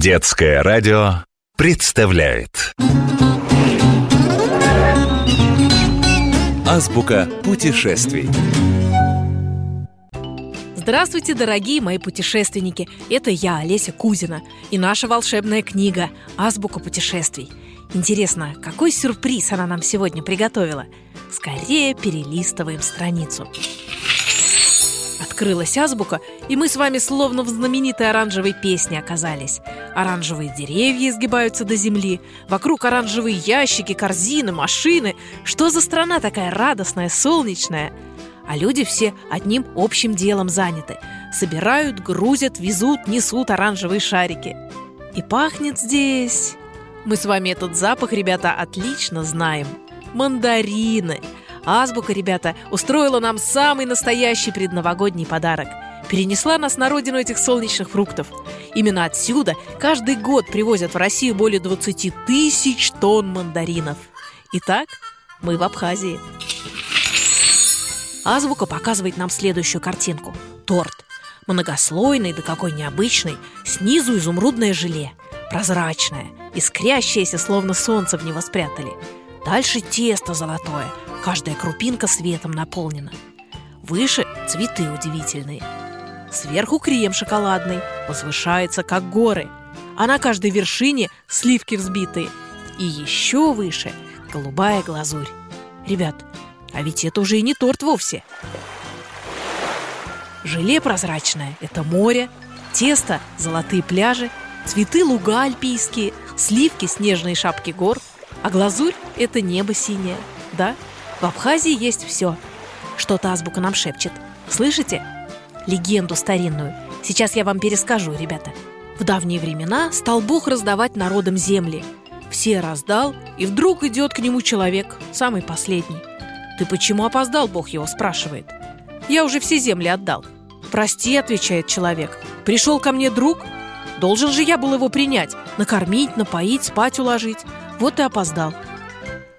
Детское радио представляет Азбука путешествий Здравствуйте, дорогие мои путешественники! Это я, Олеся Кузина, и наша волшебная книга «Азбука путешествий». Интересно, какой сюрприз она нам сегодня приготовила? Скорее перелистываем страницу. Открылась азбука, и мы с вами словно в знаменитой оранжевой песне оказались. Оранжевые деревья изгибаются до земли, вокруг оранжевые ящики, корзины, машины. Что за страна такая радостная, солнечная? А люди все одним общим делом заняты. Собирают, грузят, везут, несут оранжевые шарики. И пахнет здесь... Мы с вами этот запах, ребята, отлично знаем. Мандарины. Азбука, ребята, устроила нам самый настоящий предновогодний подарок. Перенесла нас на родину этих солнечных фруктов. Именно отсюда каждый год привозят в Россию более 20 тысяч тонн мандаринов. Итак, мы в Абхазии. Азбука показывает нам следующую картинку. Торт. Многослойный, да какой необычный. Снизу изумрудное желе. Прозрачное, искрящееся, словно солнце в него спрятали. Дальше тесто золотое. Каждая крупинка светом наполнена. Выше цветы удивительные. Сверху крем шоколадный, возвышается, как горы. А на каждой вершине сливки взбитые. И еще выше голубая глазурь. Ребят, а ведь это уже и не торт вовсе. Желе прозрачное – это море, тесто – золотые пляжи, цветы – луга альпийские, сливки – снежные шапки гор, а глазурь – это небо синее. Да, в Абхазии есть все. Что-то азбука нам шепчет. Слышите? Легенду старинную. Сейчас я вам перескажу, ребята. В давние времена стал Бог раздавать народам земли. Все раздал, и вдруг идет к нему человек, самый последний. «Ты почему опоздал?» – Бог его спрашивает. «Я уже все земли отдал». «Прости», – отвечает человек. «Пришел ко мне друг? Должен же я был его принять, накормить, напоить, спать уложить. Вот и опоздал».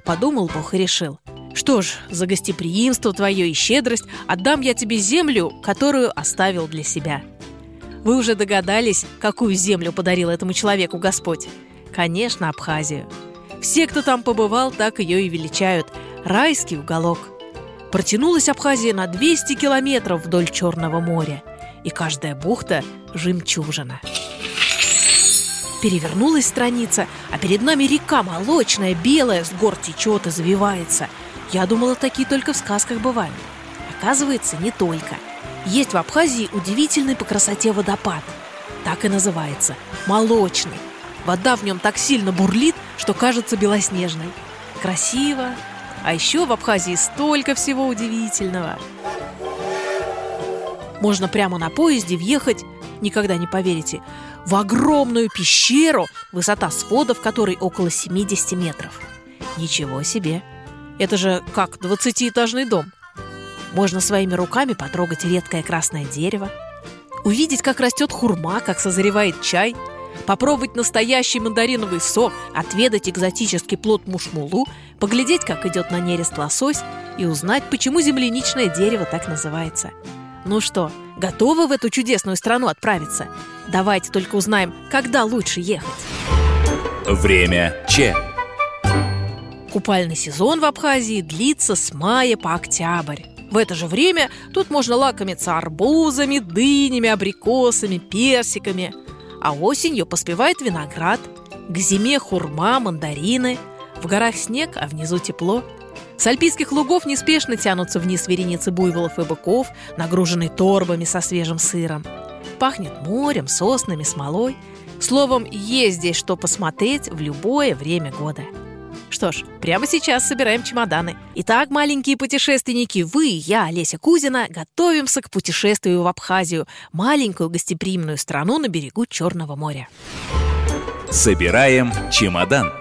Подумал Бог и решил. «Что ж, за гостеприимство твое и щедрость отдам я тебе землю, которую оставил для себя». Вы уже догадались, какую землю подарил этому человеку Господь? Конечно, Абхазию. Все, кто там побывал, так ее и величают – райский уголок. Протянулась Абхазия на 200 километров вдоль Черного моря, и каждая бухта – жемчужина. Перевернулась страница, а перед нами река молочная, белая, с гор течет и завивается. Я думала, такие только в сказках бывают. Оказывается, не только. Есть в Абхазии удивительный по красоте водопад. Так и называется – молочный. Вода в нем так сильно бурлит, что кажется белоснежной. Красиво, а еще в Абхазии столько всего удивительного. Можно прямо на поезде въехать, никогда не поверите, в огромную пещеру, высота сводов которой около 70 метров. Ничего себе! Это же как 20-этажный дом. Можно своими руками потрогать редкое красное дерево, увидеть, как растет хурма, как созревает чай – попробовать настоящий мандариновый сок, отведать экзотический плод мушмулу, поглядеть, как идет на нерест лосось и узнать, почему земляничное дерево так называется. Ну что, готовы в эту чудесную страну отправиться? Давайте только узнаем, когда лучше ехать. Время Че. Купальный сезон в Абхазии длится с мая по октябрь. В это же время тут можно лакомиться арбузами, дынями, абрикосами, персиками – а осенью поспевает виноград, к зиме хурма, мандарины, в горах снег, а внизу тепло. С альпийских лугов неспешно тянутся вниз вереницы буйволов и быков, нагруженные торбами со свежим сыром. Пахнет морем, соснами, смолой. Словом, есть здесь что посмотреть в любое время года. Что ж, прямо сейчас собираем чемоданы. Итак, маленькие путешественники, вы и я, Олеся Кузина, готовимся к путешествию в Абхазию, маленькую гостеприимную страну на берегу Черного моря. Собираем чемодан.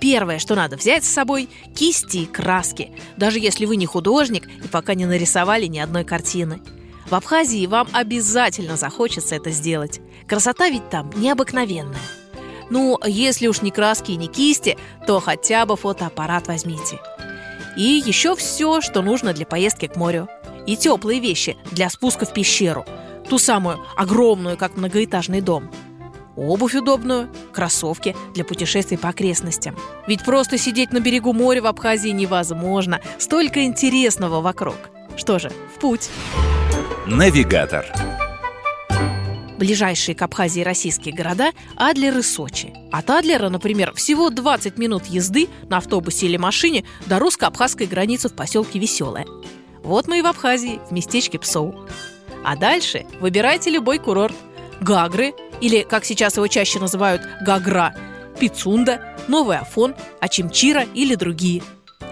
Первое, что надо взять с собой – кисти и краски, даже если вы не художник и пока не нарисовали ни одной картины. В Абхазии вам обязательно захочется это сделать. Красота ведь там необыкновенная. Ну, если уж не краски и не кисти, то хотя бы фотоаппарат возьмите. И еще все, что нужно для поездки к морю. И теплые вещи для спуска в пещеру. Ту самую огромную, как многоэтажный дом. обувь удобную, кроссовки для путешествий по окрестностям. Ведь просто сидеть на берегу моря в Абхазии невозможно. Столько интересного вокруг. Что же, в путь. Навигатор. Ближайшие к Абхазии российские города – Адлер и Сочи. От Адлера, например, всего 20 минут езды на автобусе или машине до русско-абхазской границы в поселке Веселое. Вот мы и в Абхазии, в местечке Псоу. А дальше выбирайте любой курорт. Гагры, или, как сейчас его чаще называют, Гагра, Пицунда, Новый Афон, Ачимчира или другие.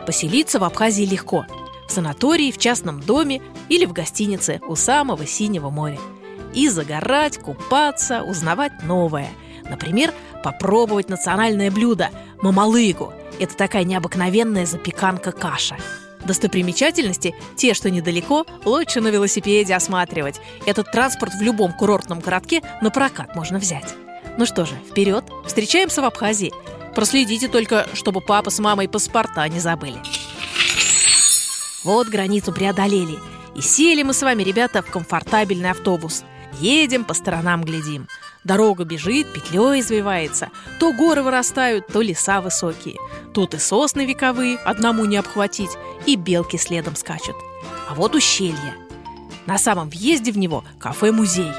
Поселиться в Абхазии легко. В санатории, в частном доме или в гостинице у самого Синего моря – и загорать, купаться, узнавать новое. Например, попробовать национальное блюдо – мамалыгу. Это такая необыкновенная запеканка-каша. Достопримечательности, те, что недалеко, лучше на велосипеде осматривать. Этот транспорт в любом курортном городке на прокат можно взять. Ну что же, вперед, встречаемся в Абхазии. Проследите только, чтобы папа с мамой паспорта не забыли. Вот границу преодолели. И сели мы с вами, ребята, в комфортабельный автобус – Едем, по сторонам глядим. Дорога бежит, петлей извивается. То горы вырастают, то леса высокие. Тут и сосны вековые, одному не обхватить, и белки следом скачут. А вот ущелье. На самом въезде в него кафе-музей.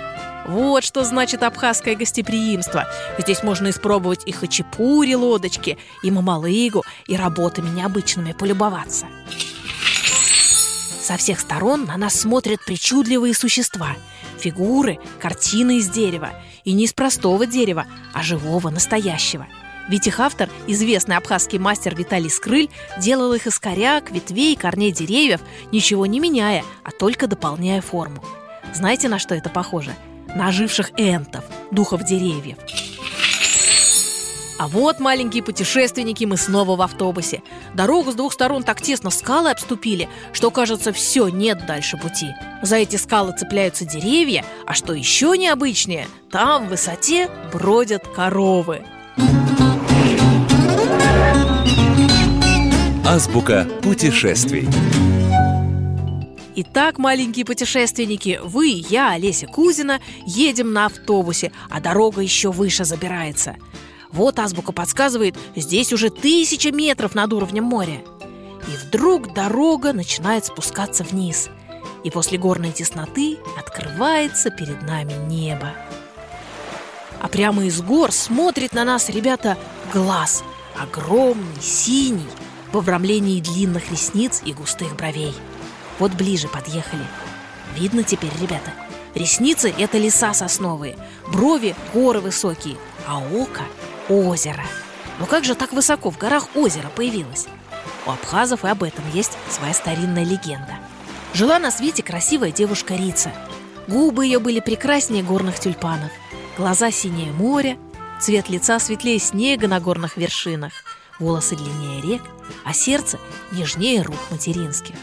Вот что значит абхазское гостеприимство. Здесь можно испробовать и хачапури лодочки, и мамалыгу, и работами необычными полюбоваться. Со всех сторон на нас смотрят причудливые существа – Фигуры, картины из дерева. И не из простого дерева, а живого, настоящего. Ведь их автор, известный абхазский мастер Виталий Скрыль, делал их из коряк, ветвей, корней деревьев, ничего не меняя, а только дополняя форму. Знаете, на что это похоже? На оживших энтов, духов деревьев. А вот, маленькие путешественники, мы снова в автобусе. Дорогу с двух сторон так тесно скалы обступили, что, кажется, все, нет дальше пути. За эти скалы цепляются деревья, а что еще необычнее, там в высоте бродят коровы. Азбука путешествий. Итак, маленькие путешественники, вы, я, Олеся Кузина, едем на автобусе, а дорога еще выше забирается – вот азбука подсказывает, здесь уже тысяча метров над уровнем моря. И вдруг дорога начинает спускаться вниз. И после горной тесноты открывается перед нами небо. А прямо из гор смотрит на нас, ребята, глаз. Огромный, синий, в обрамлении длинных ресниц и густых бровей. Вот ближе подъехали. Видно теперь, ребята? Ресницы – это леса сосновые, брови – горы высокие, а око озеро. Но как же так высоко в горах озеро появилось? У абхазов и об этом есть своя старинная легенда. Жила на свете красивая девушка Рица. Губы ее были прекраснее горных тюльпанов, глаза синее море, цвет лица светлее снега на горных вершинах, волосы длиннее рек, а сердце нежнее рук материнских.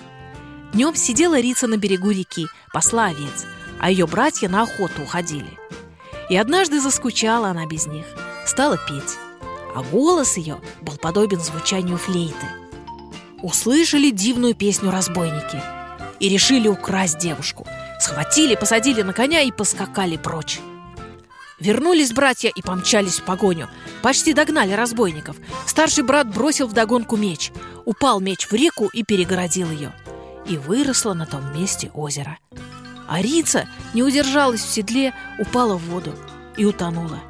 Днем сидела Рица на берегу реки, посла овец, а ее братья на охоту уходили. И однажды заскучала она без них – стала петь, а голос ее был подобен звучанию флейты. Услышали дивную песню разбойники и решили украсть девушку. Схватили, посадили на коня и поскакали прочь. Вернулись братья и помчались в погоню. Почти догнали разбойников. Старший брат бросил вдогонку меч. Упал меч в реку и перегородил ее. И выросло на том месте озеро. А Рица не удержалась в седле, упала в воду и утонула.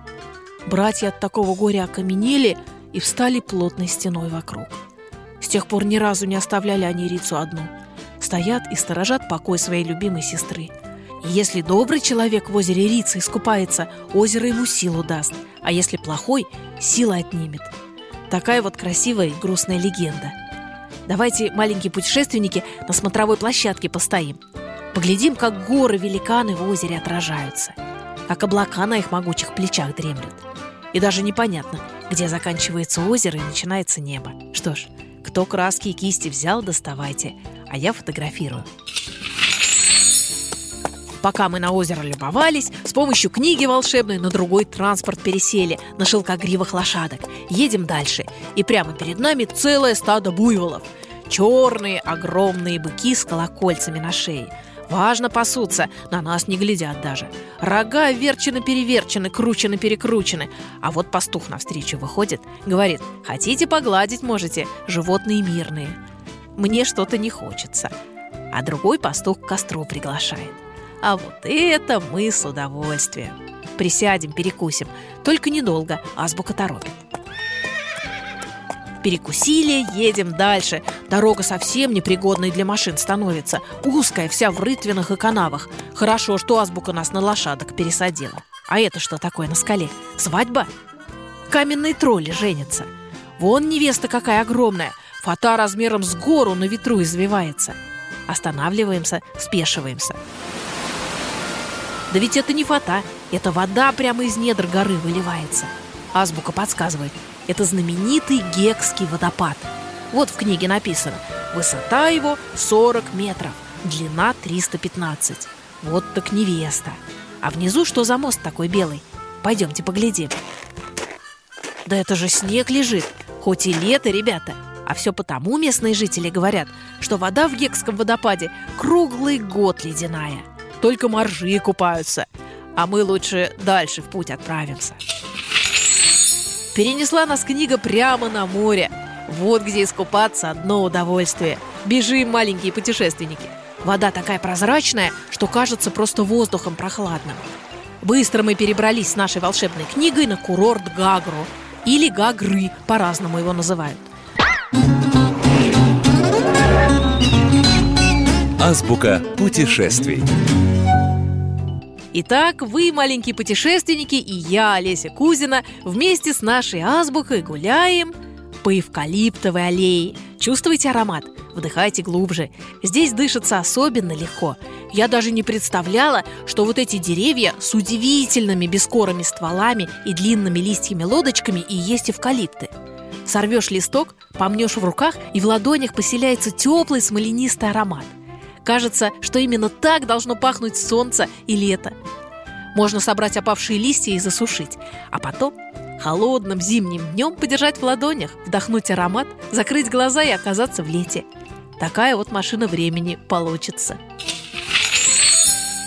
Братья от такого горя окаменели и встали плотной стеной вокруг. С тех пор ни разу не оставляли они Рицу одну. Стоят и сторожат покой своей любимой сестры. И если добрый человек в озере Рица искупается, озеро ему силу даст, а если плохой, сила отнимет. Такая вот красивая и грустная легенда. Давайте, маленькие путешественники, на смотровой площадке постоим. Поглядим, как горы-великаны в озере отражаются, как облака на их могучих плечах дремлют. И даже непонятно, где заканчивается озеро и начинается небо. Что ж, кто краски и кисти взял, доставайте, а я фотографирую. Пока мы на озеро любовались, с помощью книги волшебной на другой транспорт пересели, на шелкогривых лошадок. Едем дальше, и прямо перед нами целое стадо буйволов. Черные огромные быки с колокольцами на шее. Важно пасутся, на нас не глядят даже. Рога верчены-переверчены, кручены-перекручены. А вот пастух навстречу выходит, говорит, хотите погладить можете, животные мирные. Мне что-то не хочется. А другой пастух к костру приглашает. А вот это мы с удовольствием. Присядем, перекусим. Только недолго, азбука торопит. Перекусили, едем дальше. Дорога совсем непригодной для машин становится. Узкая, вся в рытвинах и канавах. Хорошо, что азбука нас на лошадок пересадила. А это что такое на скале? Свадьба? Каменные тролли женятся. Вон невеста какая огромная. Фата размером с гору на ветру извивается. Останавливаемся, спешиваемся. Да ведь это не фата, это вода прямо из недр горы выливается. Азбука подсказывает – это знаменитый Гекский водопад. Вот в книге написано Высота его 40 метров, длина 315. Вот так невеста. А внизу что за мост такой белый? Пойдемте поглядим. Да это же снег лежит, хоть и лето, ребята. А все потому местные жители говорят, что вода в Гекском водопаде круглый год ледяная. Только моржи купаются. А мы лучше дальше в путь отправимся. Перенесла нас книга прямо на море. Вот где искупаться одно удовольствие. Бежим, маленькие путешественники. Вода такая прозрачная, что кажется просто воздухом прохладным. Быстро мы перебрались с нашей волшебной книгой на курорт Гагру. Или Гагры, по-разному его называют. Азбука путешествий. Итак, вы, маленькие путешественники, и я, Олеся Кузина, вместе с нашей азбукой гуляем по эвкалиптовой аллее. Чувствуете аромат? Вдыхайте глубже. Здесь дышится особенно легко. Я даже не представляла, что вот эти деревья с удивительными бескорыми стволами и длинными листьями-лодочками и есть эвкалипты. Сорвешь листок, помнешь в руках, и в ладонях поселяется теплый смоленистый аромат – Кажется, что именно так должно пахнуть солнце и лето. Можно собрать опавшие листья и засушить, а потом холодным зимним днем подержать в ладонях, вдохнуть аромат, закрыть глаза и оказаться в лете. Такая вот машина времени получится.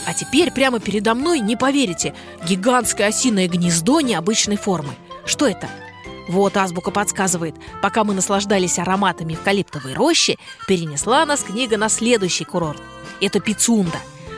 А теперь прямо передо мной, не поверите, гигантское осиное гнездо необычной формы. Что это? Вот азбука подсказывает, пока мы наслаждались ароматами эвкалиптовой рощи, перенесла нас книга на следующий курорт. Это Пицунда.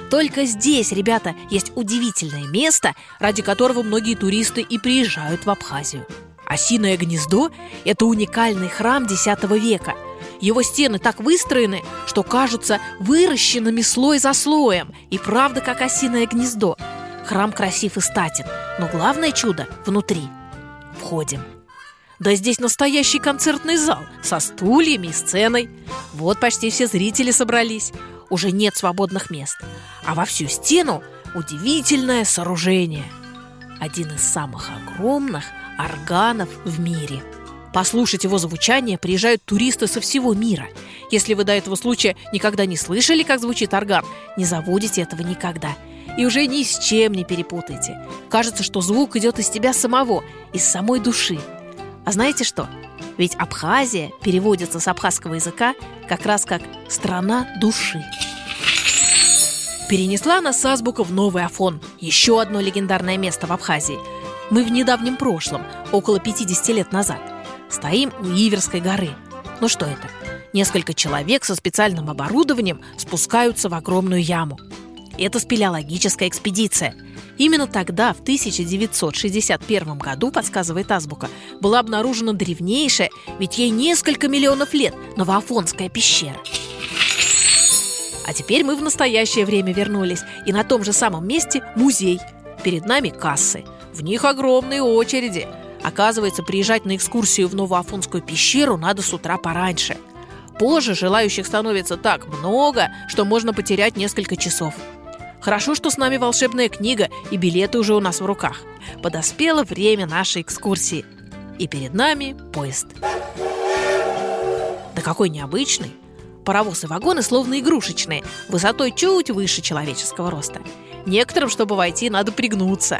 Только здесь, ребята, есть удивительное место, ради которого многие туристы и приезжают в Абхазию. Осиное гнездо – это уникальный храм X века. Его стены так выстроены, что кажутся выращенными слой за слоем, и правда как осиное гнездо. Храм красив и статен, но главное чудо внутри. Входим. Да здесь настоящий концертный зал со стульями и сценой. Вот почти все зрители собрались. Уже нет свободных мест. А во всю стену удивительное сооружение. Один из самых огромных органов в мире. Послушать его звучание приезжают туристы со всего мира. Если вы до этого случая никогда не слышали, как звучит орган, не забудете этого никогда. И уже ни с чем не перепутайте. Кажется, что звук идет из тебя самого, из самой души – а знаете что? Ведь Абхазия переводится с абхазского языка как раз как «страна души». Перенесла нас азбука в Новый Афон, еще одно легендарное место в Абхазии. Мы в недавнем прошлом, около 50 лет назад. Стоим у Иверской горы. Ну что это? Несколько человек со специальным оборудованием спускаются в огромную яму. Это спелеологическая экспедиция – Именно тогда, в 1961 году, подсказывает азбука, была обнаружена древнейшая, ведь ей несколько миллионов лет, Новоафонская пещера. А теперь мы в настоящее время вернулись, и на том же самом месте музей. Перед нами кассы. В них огромные очереди. Оказывается, приезжать на экскурсию в Новоафонскую пещеру надо с утра пораньше. Позже желающих становится так много, что можно потерять несколько часов. Хорошо, что с нами волшебная книга и билеты уже у нас в руках. Подоспело время нашей экскурсии. И перед нами поезд. Да какой необычный! Паровоз и вагоны словно игрушечные, высотой чуть выше человеческого роста. Некоторым, чтобы войти, надо пригнуться.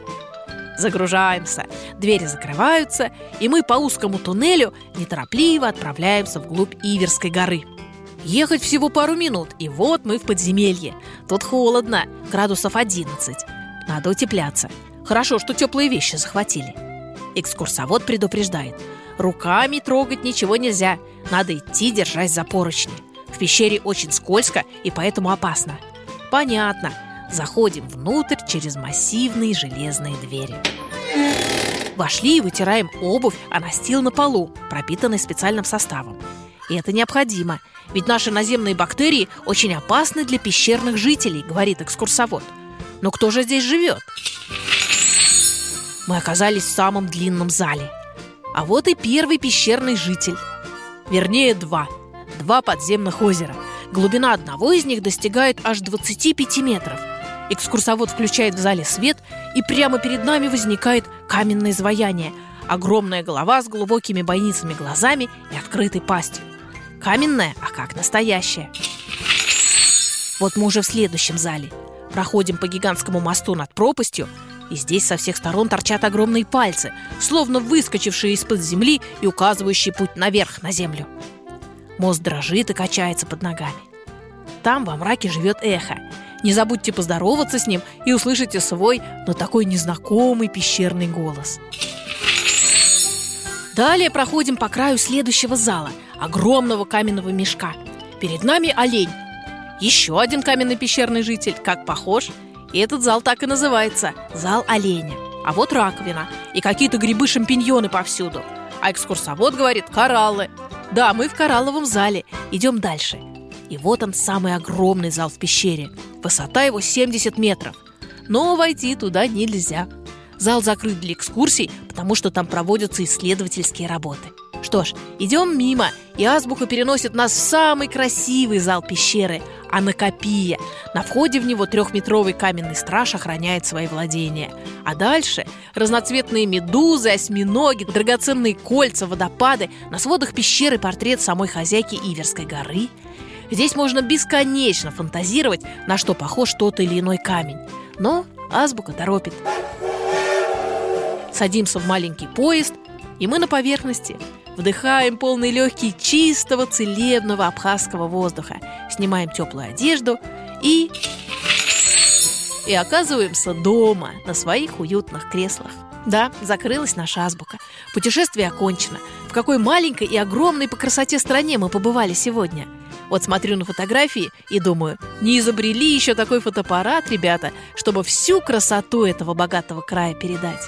Загружаемся, двери закрываются, и мы по узкому туннелю неторопливо отправляемся вглубь Иверской горы – Ехать всего пару минут, и вот мы в подземелье. Тут холодно, градусов 11. Надо утепляться. Хорошо, что теплые вещи захватили. Экскурсовод предупреждает. Руками трогать ничего нельзя. Надо идти, держась за поручни. В пещере очень скользко и поэтому опасно. Понятно. Заходим внутрь через массивные железные двери. Вошли и вытираем обувь, а настил на полу, пропитанный специальным составом. И это необходимо, ведь наши наземные бактерии очень опасны для пещерных жителей, говорит экскурсовод. Но кто же здесь живет? Мы оказались в самом длинном зале. А вот и первый пещерный житель. Вернее, два. Два подземных озера. Глубина одного из них достигает аж 25 метров. Экскурсовод включает в зале свет, и прямо перед нами возникает каменное изваяние. Огромная голова с глубокими бойницами глазами и открытой пастью. Каменная, а как настоящая. Вот мы уже в следующем зале. Проходим по гигантскому мосту над пропастью, и здесь со всех сторон торчат огромные пальцы, словно выскочившие из-под земли и указывающие путь наверх на землю. Мост дрожит и качается под ногами. Там во мраке живет эхо. Не забудьте поздороваться с ним и услышите свой, но такой незнакомый пещерный голос. Далее проходим по краю следующего зала, огромного каменного мешка. Перед нами олень. Еще один каменный пещерный житель, как похож. И этот зал так и называется – зал оленя. А вот раковина и какие-то грибы-шампиньоны повсюду. А экскурсовод говорит – кораллы. Да, мы в коралловом зале. Идем дальше. И вот он, самый огромный зал в пещере. Высота его 70 метров. Но войти туда нельзя. Зал закрыт для экскурсий, потому что там проводятся исследовательские работы. Что ж, идем мимо, и азбука переносит нас в самый красивый зал пещеры – Анакопия. На входе в него трехметровый каменный страж охраняет свои владения. А дальше разноцветные медузы, осьминоги, драгоценные кольца, водопады, на сводах пещеры портрет самой хозяйки Иверской горы. Здесь можно бесконечно фантазировать, на что похож тот или иной камень. Но азбука торопит. Садимся в маленький поезд, и мы на поверхности. Вдыхаем полные легкие чистого целебного абхазского воздуха, снимаем теплую одежду и... И оказываемся дома, на своих уютных креслах. Да, закрылась наша азбука. Путешествие окончено. В какой маленькой и огромной по красоте стране мы побывали сегодня – вот смотрю на фотографии и думаю, не изобрели еще такой фотоаппарат, ребята, чтобы всю красоту этого богатого края передать.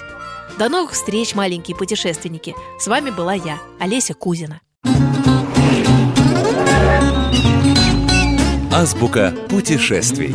До новых встреч, маленькие путешественники. С вами была я, Олеся Кузина. Азбука путешествий.